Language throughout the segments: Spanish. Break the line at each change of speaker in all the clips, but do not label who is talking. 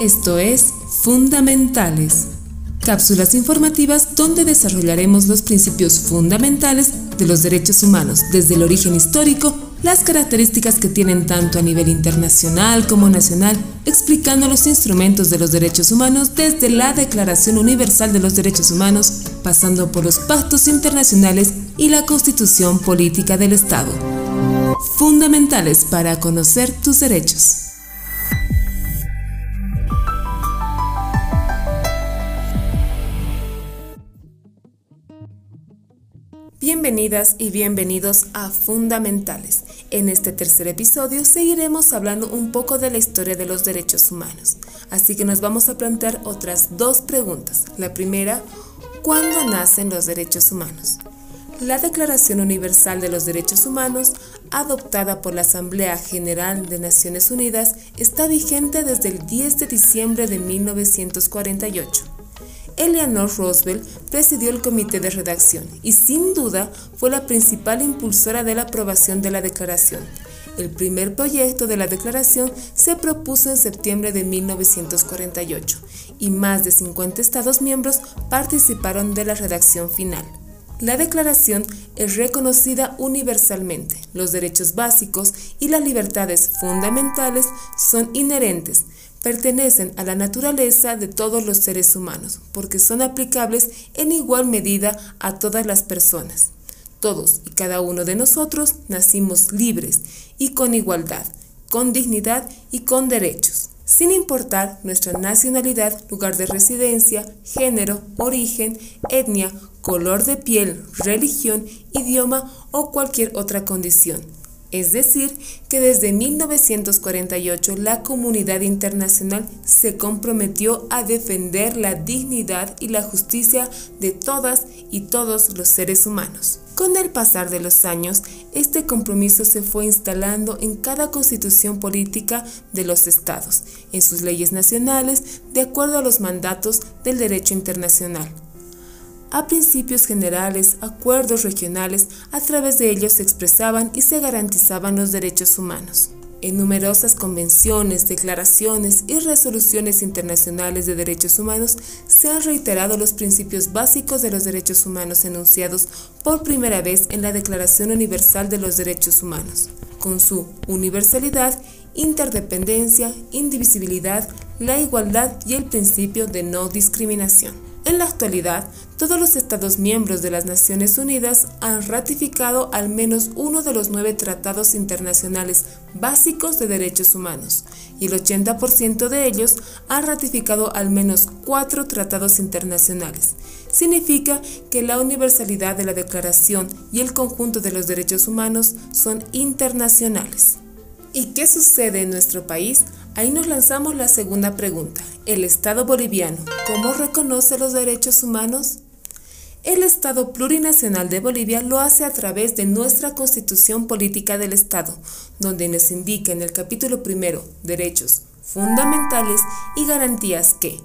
Esto es Fundamentales, cápsulas informativas donde desarrollaremos los principios fundamentales de los derechos humanos desde el origen histórico, las características que tienen tanto a nivel internacional como nacional, explicando los instrumentos de los derechos humanos desde la Declaración Universal de los Derechos Humanos, pasando por los pactos internacionales y la Constitución Política del Estado. Fundamentales para conocer tus derechos. Bienvenidas y bienvenidos a Fundamentales. En este tercer episodio seguiremos hablando un poco de la historia de los derechos humanos. Así que nos vamos a plantear otras dos preguntas. La primera, ¿cuándo nacen los derechos humanos? La Declaración Universal de los Derechos Humanos, adoptada por la Asamblea General de Naciones Unidas, está vigente desde el 10 de diciembre de 1948. Eleanor Roosevelt presidió el comité de redacción y sin duda fue la principal impulsora de la aprobación de la declaración. El primer proyecto de la declaración se propuso en septiembre de 1948 y más de 50 Estados miembros participaron de la redacción final. La declaración es reconocida universalmente. Los derechos básicos y las libertades fundamentales son inherentes, pertenecen a la naturaleza de todos los seres humanos, porque son aplicables en igual medida a todas las personas. Todos y cada uno de nosotros nacimos libres y con igualdad, con dignidad y con derechos, sin importar nuestra nacionalidad, lugar de residencia, género, origen, etnia, color de piel, religión, idioma o cualquier otra condición. Es decir, que desde 1948 la comunidad internacional se comprometió a defender la dignidad y la justicia de todas y todos los seres humanos. Con el pasar de los años, este compromiso se fue instalando en cada constitución política de los estados, en sus leyes nacionales, de acuerdo a los mandatos del derecho internacional a principios generales, acuerdos regionales, a través de ellos se expresaban y se garantizaban los derechos humanos. En numerosas convenciones, declaraciones y resoluciones internacionales de derechos humanos se han reiterado los principios básicos de los derechos humanos enunciados por primera vez en la Declaración Universal de los Derechos Humanos, con su universalidad, interdependencia, indivisibilidad, la igualdad y el principio de no discriminación. En la actualidad, todos los Estados miembros de las Naciones Unidas han ratificado al menos uno de los nueve tratados internacionales básicos de derechos humanos y el 80% de ellos han ratificado al menos cuatro tratados internacionales. Significa que la universalidad de la Declaración y el conjunto de los derechos humanos son internacionales. ¿Y qué sucede en nuestro país? Ahí nos lanzamos la segunda pregunta. ¿El Estado boliviano cómo reconoce los derechos humanos? El Estado plurinacional de Bolivia lo hace a través de nuestra Constitución Política del Estado, donde nos indica en el capítulo primero derechos fundamentales y garantías que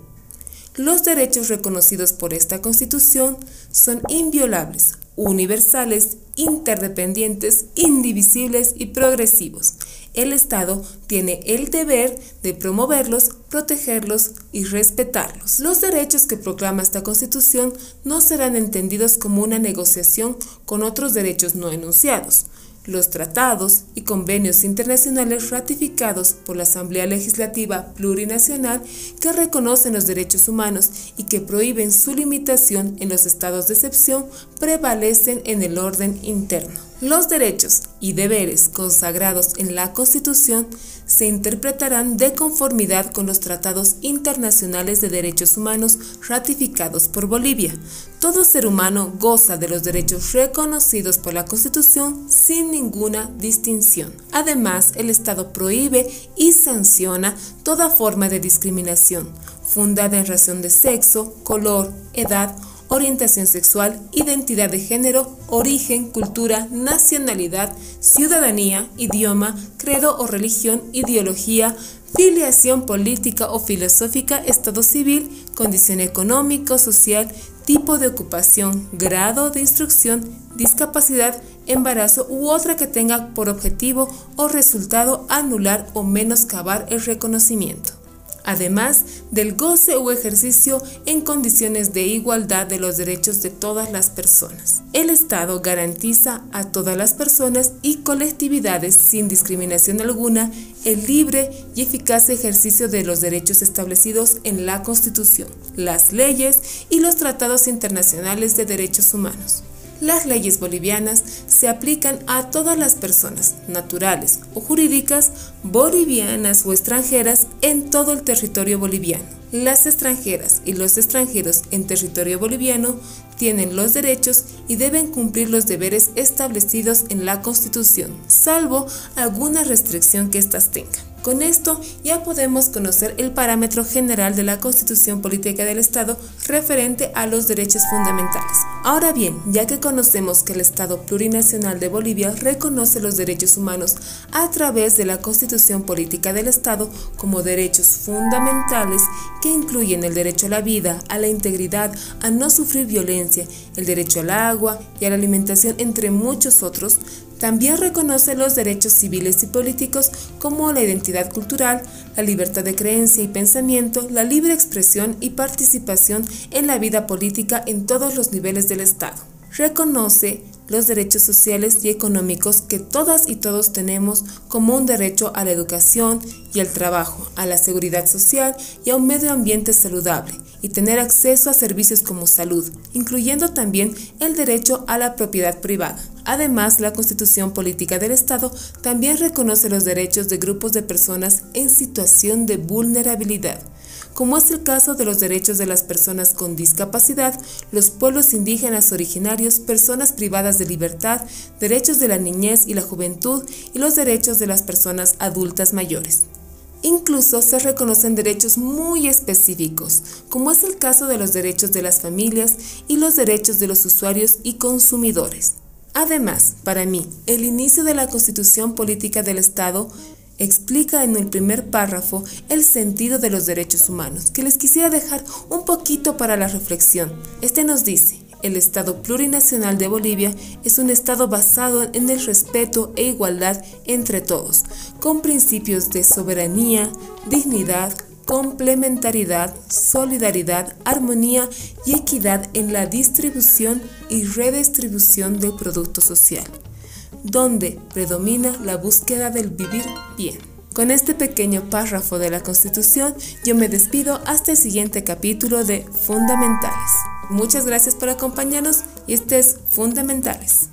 los derechos reconocidos por esta Constitución son inviolables, universales, interdependientes, indivisibles y progresivos el Estado tiene el deber de promoverlos, protegerlos y respetarlos. Los derechos que proclama esta Constitución no serán entendidos como una negociación con otros derechos no enunciados. Los tratados y convenios internacionales ratificados por la Asamblea Legislativa Plurinacional que reconocen los derechos humanos y que prohíben su limitación en los estados de excepción prevalecen en el orden interno. Los derechos y deberes consagrados en la Constitución se interpretarán de conformidad con los tratados internacionales de derechos humanos ratificados por Bolivia. Todo ser humano goza de los derechos reconocidos por la Constitución sin ninguna distinción. Además, el Estado prohíbe y sanciona toda forma de discriminación, fundada en razón de sexo, color, edad, orientación sexual, identidad de género, origen, cultura, nacionalidad, ciudadanía, idioma, credo o religión, ideología, filiación política o filosófica, estado civil, condición económico, social, tipo de ocupación, grado de instrucción, discapacidad, embarazo u otra que tenga por objetivo o resultado anular o menoscabar el reconocimiento. Además del goce o ejercicio en condiciones de igualdad de los derechos de todas las personas. El Estado garantiza a todas las personas y colectividades sin discriminación alguna el libre y eficaz ejercicio de los derechos establecidos en la Constitución, las leyes y los tratados internacionales de derechos humanos. Las leyes bolivianas se aplican a todas las personas, naturales o jurídicas, bolivianas o extranjeras, en todo el territorio boliviano. Las extranjeras y los extranjeros en territorio boliviano tienen los derechos y deben cumplir los deberes establecidos en la Constitución, salvo alguna restricción que éstas tengan. Con esto ya podemos conocer el parámetro general de la Constitución Política del Estado referente a los derechos fundamentales. Ahora bien, ya que conocemos que el Estado Plurinacional de Bolivia reconoce los derechos humanos a través de la Constitución Política del Estado como derechos fundamentales que incluyen el derecho a la vida, a la integridad, a no sufrir violencia, el derecho al agua y a la alimentación, entre muchos otros, también reconoce los derechos civiles y políticos como la identidad cultural, la libertad de creencia y pensamiento, la libre expresión y participación en la vida política en todos los niveles del Estado. Reconoce los derechos sociales y económicos que todas y todos tenemos como un derecho a la educación y al trabajo, a la seguridad social y a un medio ambiente saludable y tener acceso a servicios como salud, incluyendo también el derecho a la propiedad privada. Además, la Constitución Política del Estado también reconoce los derechos de grupos de personas en situación de vulnerabilidad como es el caso de los derechos de las personas con discapacidad, los pueblos indígenas originarios, personas privadas de libertad, derechos de la niñez y la juventud y los derechos de las personas adultas mayores. Incluso se reconocen derechos muy específicos, como es el caso de los derechos de las familias y los derechos de los usuarios y consumidores. Además, para mí, el inicio de la Constitución Política del Estado explica en el primer párrafo el sentido de los derechos humanos, que les quisiera dejar un poquito para la reflexión. Este nos dice, el Estado plurinacional de Bolivia es un Estado basado en el respeto e igualdad entre todos, con principios de soberanía, dignidad, complementariedad, solidaridad, armonía y equidad en la distribución y redistribución del producto social donde predomina la búsqueda del vivir bien. Con este pequeño párrafo de la Constitución, yo me despido hasta el siguiente capítulo de Fundamentales. Muchas gracias por acompañarnos y este es Fundamentales.